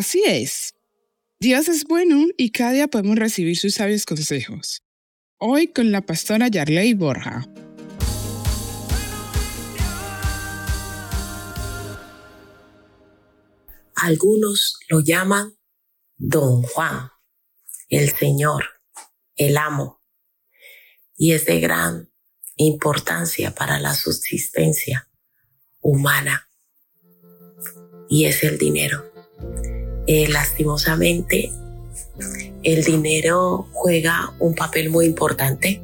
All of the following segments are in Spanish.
Así es. Dios es bueno y cada día podemos recibir sus sabios consejos. Hoy con la pastora Yarley Borja. Algunos lo llaman Don Juan, el Señor, el amo, y es de gran importancia para la subsistencia humana, y es el dinero. Eh, lastimosamente, el dinero juega un papel muy importante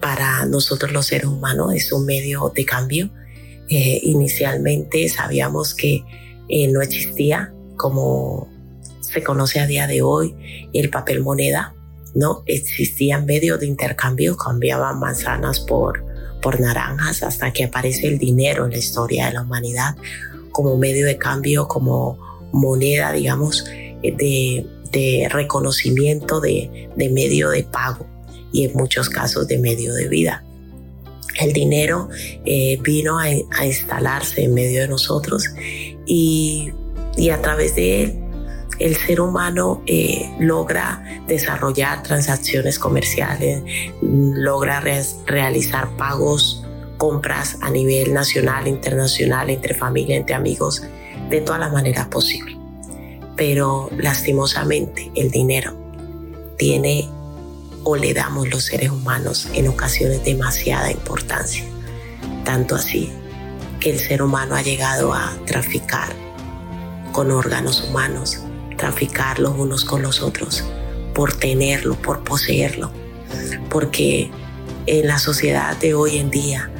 para nosotros los seres humanos, es un medio de cambio. Eh, inicialmente sabíamos que eh, no existía como se conoce a día de hoy el papel moneda, ¿no? Existían medios de intercambio, cambiaban manzanas por, por naranjas hasta que aparece el dinero en la historia de la humanidad como medio de cambio, como moneda, digamos, de, de reconocimiento, de, de medio de pago y en muchos casos de medio de vida el dinero eh, vino a, instalarse en medio de nosotros y, a través de él el ser humano eh, logra desarrollar transacciones comerciales, logra realizar pagos, compras a nivel nacional, internacional, entre familia, entre amigos, de todas las maneras posibles. Pero lastimosamente el dinero tiene o le damos los seres humanos en ocasiones demasiada importancia. Tanto así que el ser humano ha llegado a traficar con órganos humanos, traficar los unos con los otros, por tenerlo, por poseerlo. Porque en la sociedad de hoy en día,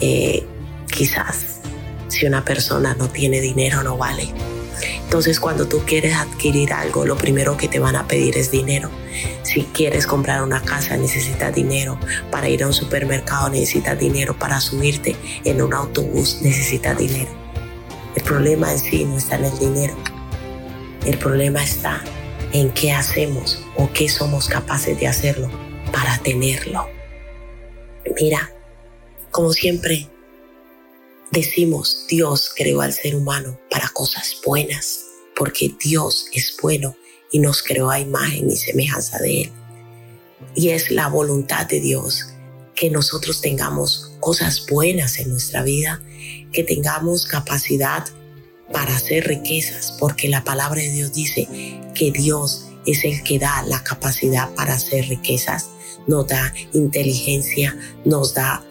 eh, quizás si una persona no tiene dinero no vale entonces cuando tú quieres adquirir algo, lo primero que te van a pedir es dinero. Si quieres comprar una casa, necesitas dinero. Para ir a un supermercado, necesitas dinero. Para subirte en un autobús, necesitas dinero. El problema en sí no está en el dinero. El problema está en qué hacemos o qué somos capaces de hacerlo para tenerlo. Mira, como siempre, Decimos, Dios creó al ser humano para cosas buenas, porque Dios es bueno y nos creó a imagen y semejanza de Él. Y es la voluntad de Dios que nosotros tengamos cosas buenas en nuestra vida, que tengamos capacidad para hacer riquezas, porque la palabra de Dios dice que Dios es el que da la capacidad para hacer riquezas, nos da inteligencia, nos da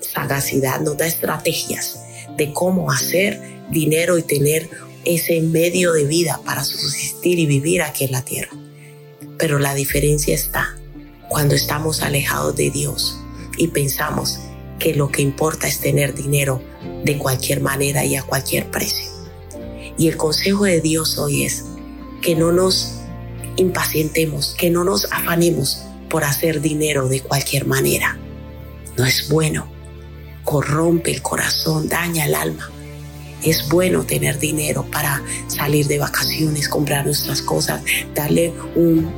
sagacidad, nos da estrategias de cómo hacer dinero y tener ese medio de vida para subsistir y vivir aquí en la tierra. Pero la diferencia está cuando estamos alejados de Dios y pensamos que lo que importa es tener dinero de cualquier manera y a cualquier precio. Y el consejo de Dios hoy es que no nos impacientemos, que no nos afanemos por hacer dinero de cualquier manera. No es bueno corrompe el corazón, daña el alma. Es bueno tener dinero para salir de vacaciones, comprar nuestras cosas, darle un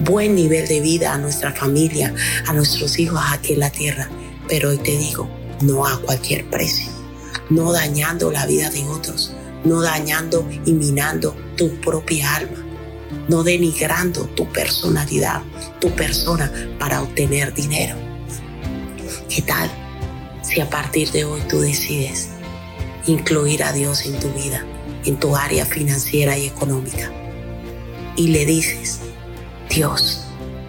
buen nivel de vida a nuestra familia, a nuestros hijos aquí en la tierra. Pero hoy te digo, no a cualquier precio, no dañando la vida de otros, no dañando y minando tu propia alma, no denigrando tu personalidad, tu persona para obtener dinero. ¿Qué tal? si a partir de hoy tú decides incluir a Dios en tu vida, en tu área financiera y económica, y le dices, Dios,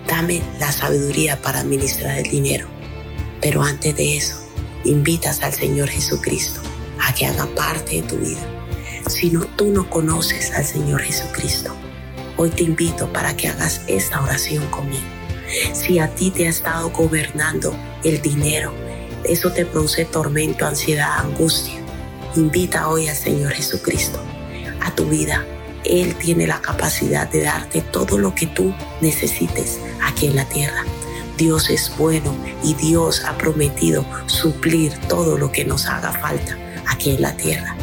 dame la sabiduría para administrar el dinero, pero antes de eso, invitas al Señor Jesucristo a que haga parte de tu vida. Si no, tú no conoces al Señor Jesucristo, hoy te invito para que hagas esta oración conmigo. Si a ti te ha estado gobernando el dinero, eso te produce tormento, ansiedad, angustia. Invita hoy al Señor Jesucristo a tu vida. Él tiene la capacidad de darte todo lo que tú necesites aquí en la tierra. Dios es bueno y Dios ha prometido suplir todo lo que nos haga falta aquí en la tierra.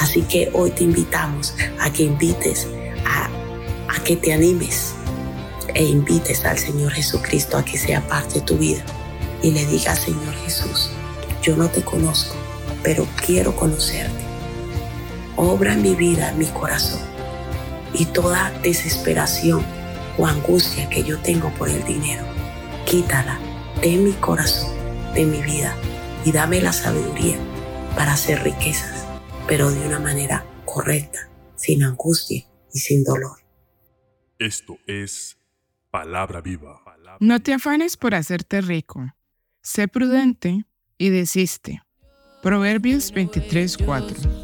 Así que hoy te invitamos a que invites, a, que te animes e invites al Señor Jesucristo a que sea parte de tu vida y le diga, Señor Jesús, yo no te conozco, pero quiero conocerte. Obra en mi vida, mi corazón, y toda desesperación o angustia que yo tengo por el dinero, quítala de mi corazón, de mi vida, y dame la sabiduría para hacer riquezas, pero de una manera correcta, sin angustia y sin dolor. Esto es palabra viva. No te afanes por hacerte rico. Sé prudente y desiste. Proverbios 23:4.